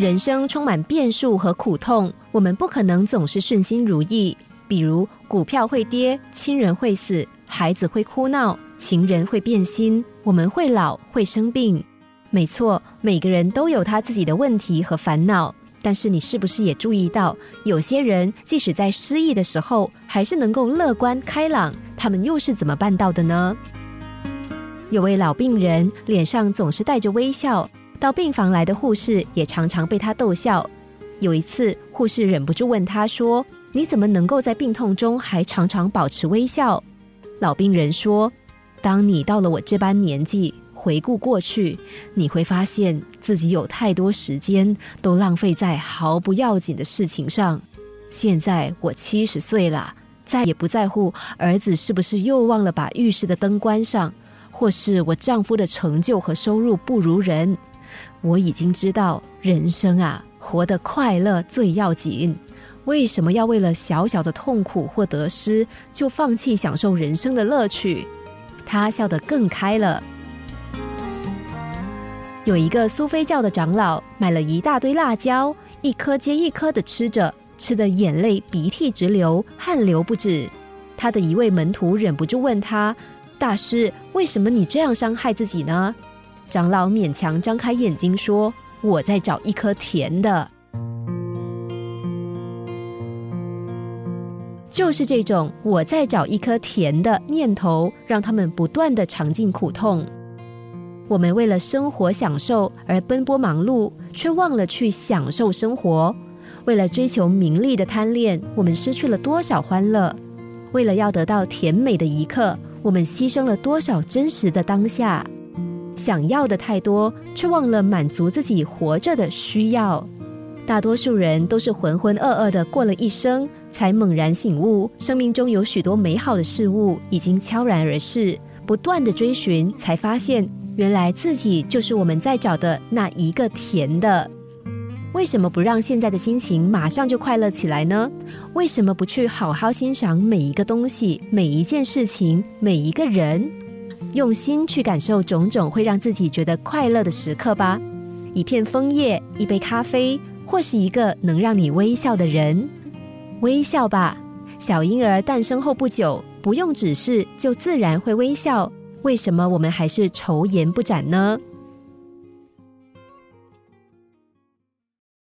人生充满变数和苦痛，我们不可能总是顺心如意。比如股票会跌，亲人会死，孩子会哭闹，情人会变心，我们会老，会生病。没错，每个人都有他自己的问题和烦恼。但是你是不是也注意到，有些人即使在失意的时候，还是能够乐观开朗？他们又是怎么办到的呢？有位老病人脸上总是带着微笑。到病房来的护士也常常被他逗笑。有一次，护士忍不住问他说：“你怎么能够在病痛中还常常保持微笑？”老病人说：“当你到了我这般年纪，回顾过去，你会发现自己有太多时间都浪费在毫不要紧的事情上。现在我七十岁了，再也不在乎儿子是不是又忘了把浴室的灯关上，或是我丈夫的成就和收入不如人。”我已经知道，人生啊，活得快乐最要紧。为什么要为了小小的痛苦或得失，就放弃享受人生的乐趣？他笑得更开了。有一个苏菲教的长老买了一大堆辣椒，一颗接一颗的吃着，吃的眼泪鼻涕直流，汗流不止。他的一位门徒忍不住问他：“大师，为什么你这样伤害自己呢？”长老勉强张开眼睛说：“我在找一颗甜的。”就是这种“我在找一颗甜的”念头，让他们不断的尝尽苦痛。我们为了生活享受而奔波忙碌，却忘了去享受生活；为了追求名利的贪恋，我们失去了多少欢乐；为了要得到甜美的一刻，我们牺牲了多少真实的当下。想要的太多，却忘了满足自己活着的需要。大多数人都是浑浑噩噩的过了一生，才猛然醒悟，生命中有许多美好的事物已经悄然而逝。不断的追寻，才发现原来自己就是我们在找的那一个甜的。为什么不让现在的心情马上就快乐起来呢？为什么不去好好欣赏每一个东西、每一件事情、每一个人？用心去感受种种会让自己觉得快乐的时刻吧，一片枫叶，一杯咖啡，或是一个能让你微笑的人。微笑吧，小婴儿诞生后不久，不用指示就自然会微笑。为什么我们还是愁颜不展呢？